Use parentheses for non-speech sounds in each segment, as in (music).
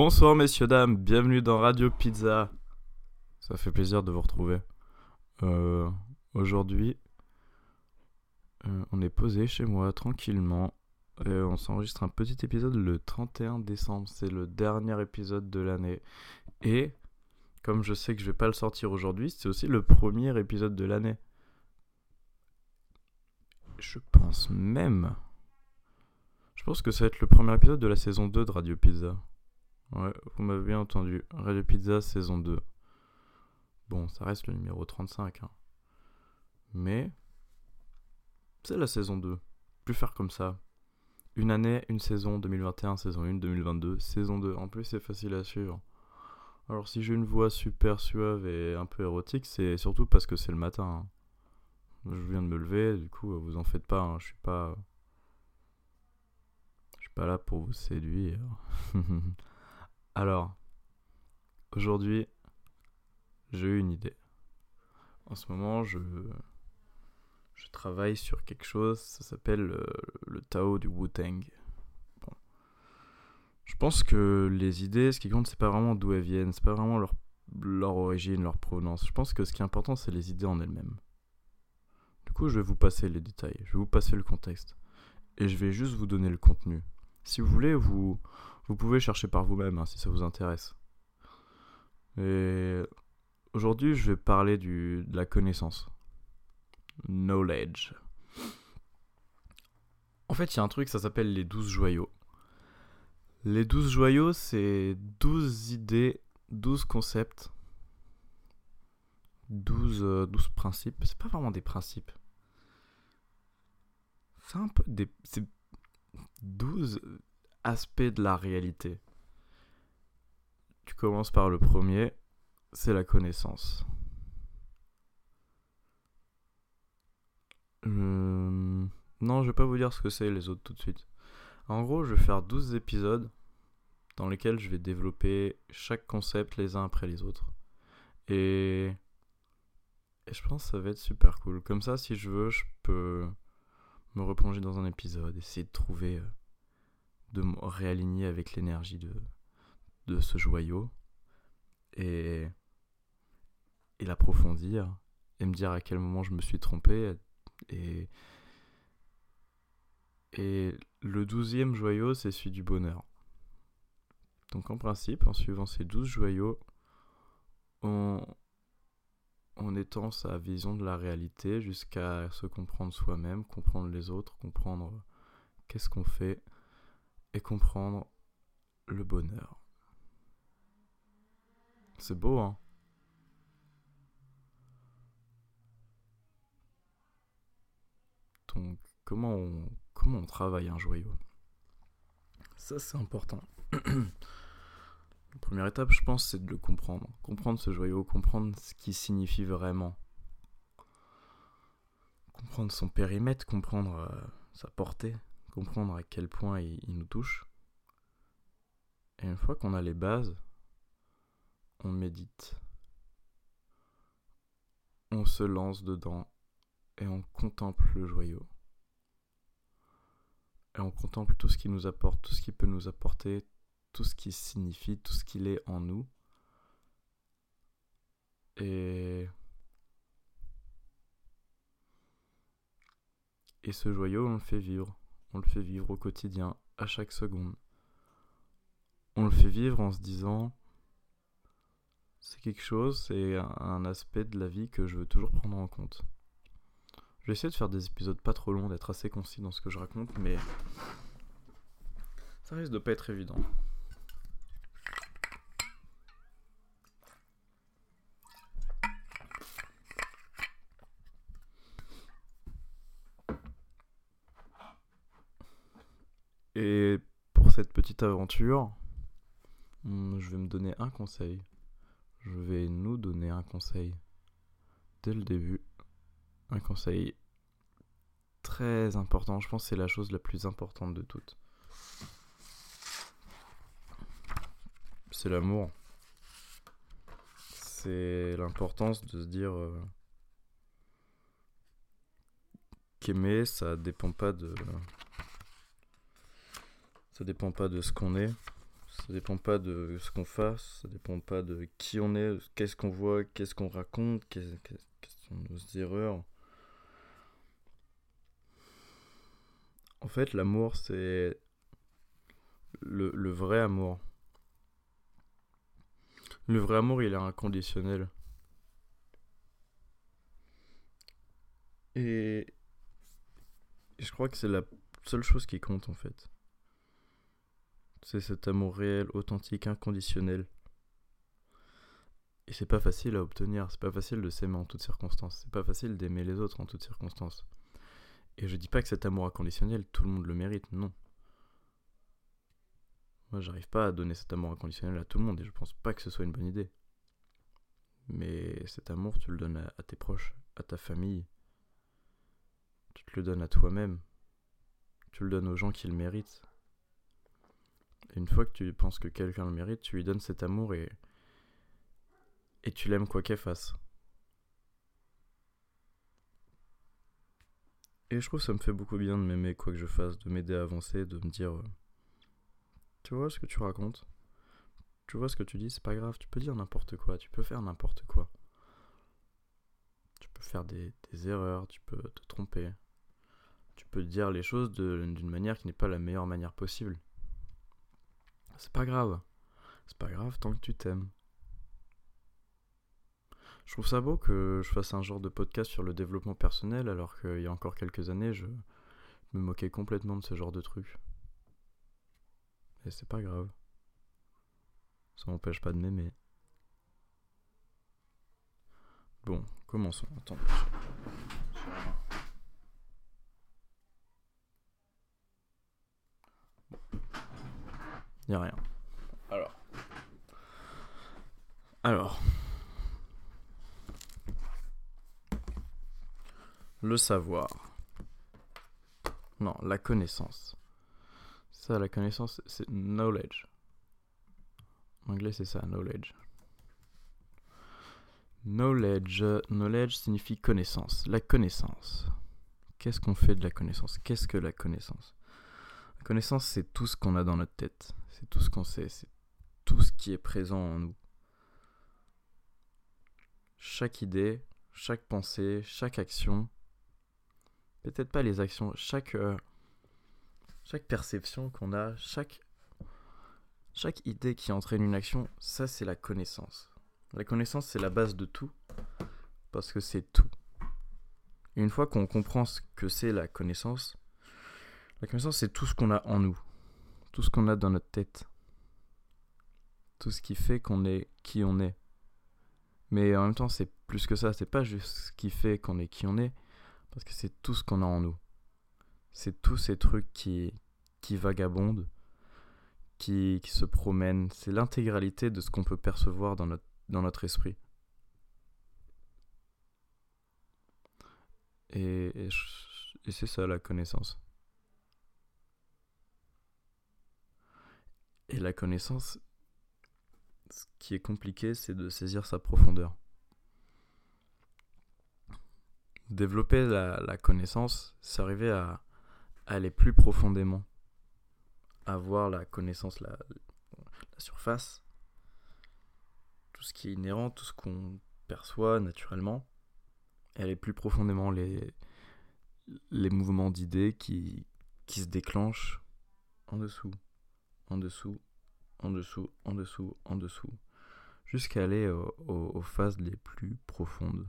Bonsoir messieurs, dames, bienvenue dans Radio Pizza. Ça fait plaisir de vous retrouver. Euh, Aujourd'hui, euh, on est posé chez moi tranquillement et on s'enregistre un petit épisode le 31 décembre. C'est le dernier épisode de l'année. Et comme je sais que je vais pas le sortir aujourd'hui, c'est aussi le premier épisode de l'année. Je pense même. Je pense que ça va être le premier épisode de la saison 2 de Radio Pizza. Ouais, vous m'avez bien entendu. Radio Pizza saison 2. Bon, ça reste le numéro 35. Hein. Mais c'est la saison 2. Plus faire comme ça. Une année, une saison, 2021, saison 1, 2022, saison 2. En plus, c'est facile à suivre. Alors, si j'ai une voix super suave et un peu érotique, c'est surtout parce que c'est le matin. hein. Je viens de me lever, du coup, vous en faites pas. hein. Je suis pas. Je suis pas là pour vous séduire. (laughs) Alors, aujourd'hui, j'ai eu une idée. En ce moment, je, travaille sur quelque chose, ça s'appelle euh, le Tao du Wu-Tang. Je pense que les idées, ce qui compte, c'est pas vraiment d'où elles viennent, c'est pas vraiment leur, leur origine, leur provenance. Je pense que ce qui est important, c'est les idées en elles-mêmes. Du coup, je vais vous passer les détails, je vais vous passer le contexte. Et je vais juste vous donner le contenu. Si vous voulez, vous, vous pouvez chercher par vous-même hein, si ça vous intéresse. Et aujourd'hui, je vais parler du, de la connaissance. Knowledge. En fait, il y a un truc, ça s'appelle les 12 joyaux. Les 12 joyaux, c'est 12 idées, 12 concepts, 12, euh, 12 principes. C'est pas vraiment des principes. C'est un peu des. C'est 12 aspects de la réalité. Tu commences par le premier, c'est la connaissance. Euh, Non, je vais pas vous dire ce que c'est les autres tout de suite. En gros, je vais faire 12 épisodes dans lesquels je vais développer chaque concept les uns après les autres. Et... Et je pense que ça va être super cool. Comme ça, si je veux, je peux me replonger dans un épisode, essayer de trouver, euh, de me réaligner avec l'énergie de, ce joyau et, et l'approfondir et me dire à quel moment je me suis trompé et, et le douzième joyau c'est celui du bonheur. Donc en principe, en suivant ces douze joyaux, on, on étend sa vision de la réalité jusqu'à se comprendre soi-même, comprendre les autres, comprendre qu'est-ce qu'on fait et comprendre le bonheur. C'est beau, hein Donc, comment on, comment on travaille un joyau? Ça, c'est important. (clears throat) La première étape, je pense, c'est de le comprendre. Comprendre ce joyau, comprendre ce qu'il signifie vraiment. Comprendre son périmètre, comprendre euh, sa portée, comprendre à quel point il, il nous touche. Et une fois qu'on a les bases, on médite. On se lance dedans et on contemple le joyau. Et on contemple tout ce qui nous apporte, tout ce qui peut nous apporter, tout ce qui signifie, tout ce qu'il est en nous. Et... Et ce joyau, on le fait vivre. On le fait vivre au quotidien, à chaque seconde. On le fait vivre en se disant, c'est quelque chose, c'est un- aspect de la vie que je veux toujours prendre en compte. Je vais essayer de faire des épisodes pas trop longs, d'être assez concis dans ce que je raconte, mais ça risque de pas être évident. Et pour cette petite aventure, hmm, je vais me donner un conseil. Je vais nous donner un conseil dès le début. Un conseil très important. Je pense que c'est la chose la plus importante de toutes. C'est l'amour. C'est l'importance de se dire euh, qu'aimer, ça dépend pas de. Ça dépend pas de ce qu'on est, Ça dépend pas de ce qu'on fasse, ça dépend pas de qui on est, qu'est-ce qu'on voit, qu'est-ce qu'on raconte, quelles sont nos erreurs. En fait, l'amour, c'est le, le, vrai amour. Le vrai amour, il est inconditionnel. Et, je crois que c'est la seule chose qui compte en fait. C'est cet amour réel, authentique, inconditionnel. Et c'est pas facile à obtenir, c'est pas facile de s'aimer en toutes circonstances, c'est pas facile d'aimer les autres en toutes circonstances. Et je dis pas que cet amour inconditionnel, tout le monde le mérite, non. Moi, j'arrive pas à donner cet amour inconditionnel à tout le monde et je pense pas que ce soit une bonne idée. Mais cet amour, tu le donnes à, tes proches, à ta famille. Tu te le donnes à toi-même. Tu le donnes aux gens qui le méritent. Une fois que tu penses que quelqu'un le mérite, tu lui donnes cet amour et. Et tu l'aimes quoi qu'elle fasse. Et je trouve que ça me fait beaucoup bien de m'aimer quoi que je fasse, de m'aider à avancer, de me dire. Euh, tu vois ce que tu racontes Tu vois ce que tu dis C'est pas grave, tu peux dire n'importe quoi, tu peux faire n'importe quoi. Tu peux faire des, erreurs, tu peux te tromper. Tu peux dire les choses d'une manière qui n'est pas la meilleure manière possible. C'est pas grave. C'est pas grave tant que tu t'aimes. Je trouve ça beau que je fasse un genre de podcast sur le développement personnel alors qu'il y a encore quelques années, je me moquais complètement de ce genre de truc. Et c'est pas grave. Ça m'empêche pas de m'aimer. Bon, commençons. Attends. Il a rien. Alors. Alors. Le savoir. Non, la connaissance la connaissance, c'est knowledge. En anglais, c'est ça, knowledge. Knowledge, knowledge signifie connaissance. La connaissance. Qu'est-ce qu'on fait de la connaissance? Qu'est-ce que la connaissance? La connaissance, c'est tout ce qu'on a dans notre tête. C'est tout ce qu'on sait. C'est tout ce qui est présent en nous. Chaque idée, chaque pensée, chaque action. Peut-être pas les actions, chaque euh, perception qu'on a, chaque, idée qui entraîne une action, ça c'est la connaissance. La connaissance c'est la base de tout, parce que c'est tout. Une fois qu'on comprend ce que c'est la connaissance, la connaissance c'est tout ce qu'on a en nous, tout ce qu'on a dans notre tête, tout ce qui fait qu'on est qui on est. Mais en même temps c'est plus que ça, c'est pas juste ce qui fait qu'on est qui on est, parce que c'est tout ce qu'on a en nous c'est tous ces trucs qui, qui vagabondent, qui, qui se promènent. C'est l'intégralité de ce qu'on peut percevoir dans notre, dans notre esprit. Et, et, et c'est ça la connaissance. Et la connaissance, ce qui est compliqué, c'est de saisir sa profondeur. Développer la, connaissance, c'est arriver à, aller plus profondément, avoir la connaissance, la, la surface, tout ce qui est inhérent, tout ce qu'on perçoit naturellement, et aller plus profondément les, les mouvements d'idées qui, qui se déclenchent en dessous, en dessous, en dessous, en dessous, en dessous, jusqu'à aller aux phases les plus profondes.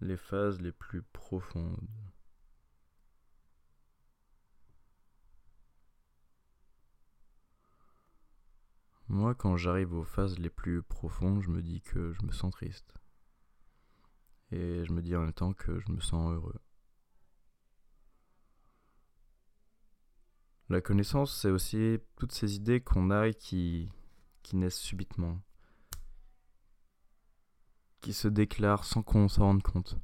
Les phases les plus profondes. Moi, quand j'arrive aux phases les plus profondes, je me dis que je me sens triste. Et je me dis en même temps que je me sens heureux. La connaissance, c'est aussi toutes ces idées qu'on a qui, qui naissent subitement, qui se déclarent sans qu'on s'en rende compte.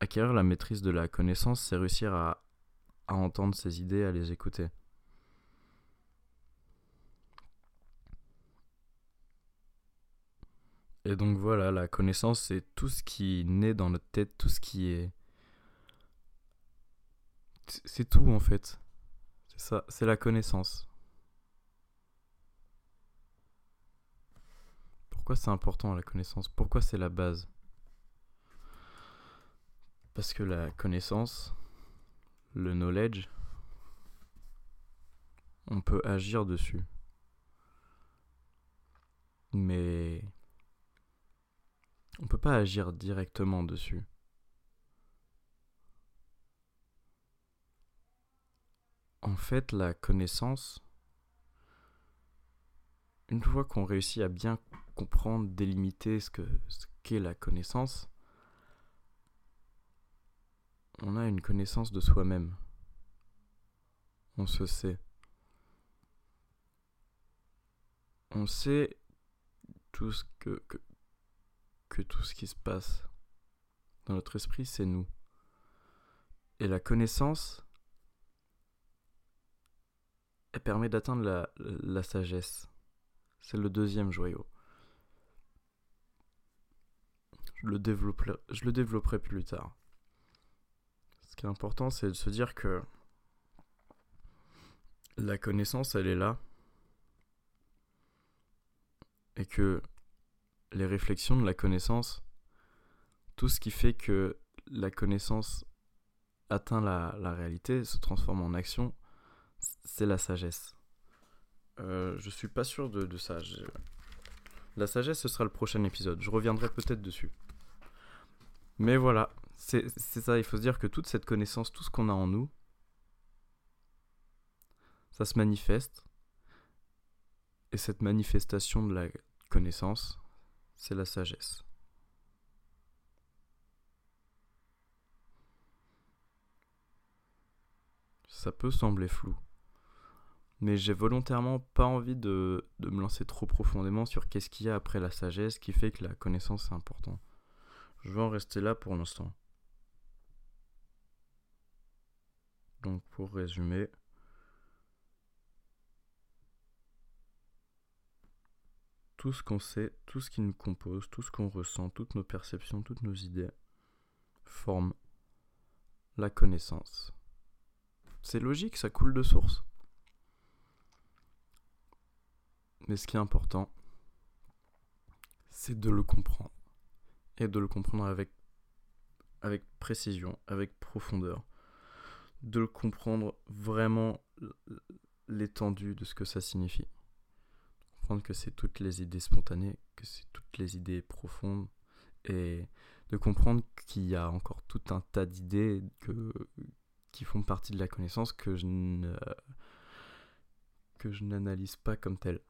Acquérir la maîtrise de la connaissance, c'est réussir à, à entendre ces idées, à les écouter. Et donc voilà, la connaissance, c'est tout ce qui naît dans notre tête, tout ce qui est... C'est tout en fait. C'est la connaissance. Pourquoi c'est important la connaissance? Pourquoi c'est la base? Parce que la connaissance, le knowledge, on peut agir dessus. Mais on peut pas agir directement dessus. En fait, la connaissance, une fois qu'on réussit à bien comprendre, délimiter ce que ce qu'est la connaissance, on a une connaissance de soi-même. On se sait. On sait que tout ce qui se passe dans notre esprit, c'est nous. Et la connaissance, elle permet d'atteindre la, la sagesse. C'est le deuxième joyau. Je le, développerai, je le développerai plus tard. Ce qui est important, c'est de se dire que la connaissance, elle est là. Et que les réflexions de la connaissance, tout ce qui fait que la connaissance atteint la, la réalité, se transforme en action, c'est la sagesse. Euh, je suis pas sûr de, de ça. La sagesse, ce sera le prochain épisode. Je reviendrai peut-être dessus. Mais voilà, c'est ça. Il faut se dire que toute cette connaissance, tout ce qu'on a en nous, ça se manifeste. Et cette manifestation de la connaissance, c'est la sagesse. Ça peut sembler flou. Mais j'ai volontairement pas envie de, me lancer trop profondément sur qu'est-ce qu'il y a après la sagesse qui fait que la connaissance est important. Je vais en rester là pour l'instant. Donc pour résumer, tout ce qu'on sait, tout ce qui nous compose, tout ce qu'on ressent, toutes nos perceptions, toutes nos idées forment la connaissance. C'est logique, ça coule de source. Mais ce qui est important, c'est de le comprendre. Et de le comprendre avec, avec précision, avec profondeur. De le comprendre vraiment l'étendue de ce que ça signifie. Comprendre que c'est toutes les idées spontanées, que c'est toutes les idées profondes. Et de comprendre qu'il y a encore tout un tas d'idées qui font partie de la connaissance que je que je n'analyse pas comme telles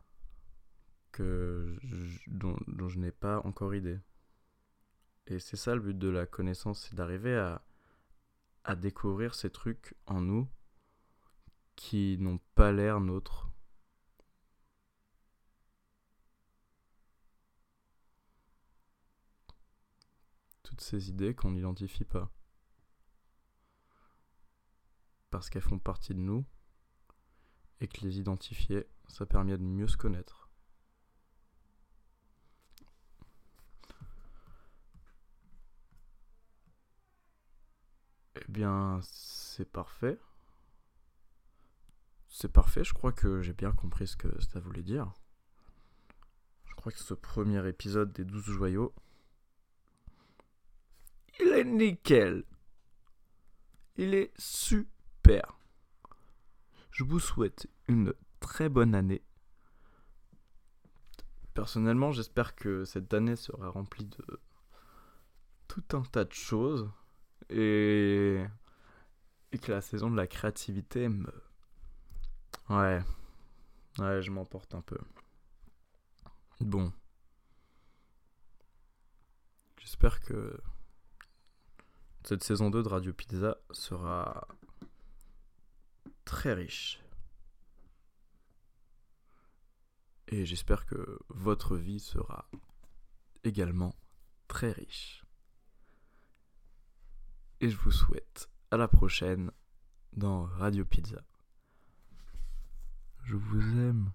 dont, je n'ai pas encore idée. Et c'est ça le but de la connaissance, c'est d'arriver à, à découvrir ces trucs en nous qui n'ont pas l'air nôtres. Toutes ces idées qu'on n'identifie pas. Parce qu'elles font partie de nous et que les identifier, ça permet de mieux se connaître. Eh bien, c'est parfait. C'est parfait, je crois que j'ai bien compris ce que ça voulait dire. Je crois que ce premier épisode des 12 joyaux, il est nickel. Il est super. Je vous souhaite une très bonne année. Personnellement, j'espère que cette année sera remplie de tout un tas de choses et, que la saison de la créativité me... Ouais. Ouais, je m'emporte un peu. Bon. J'espère que cette saison 2 de Radio Pizza sera très riche. Et j'espère que votre vie sera également très riche. Et je vous souhaite à la prochaine dans Radio Pizza. Je vous aime.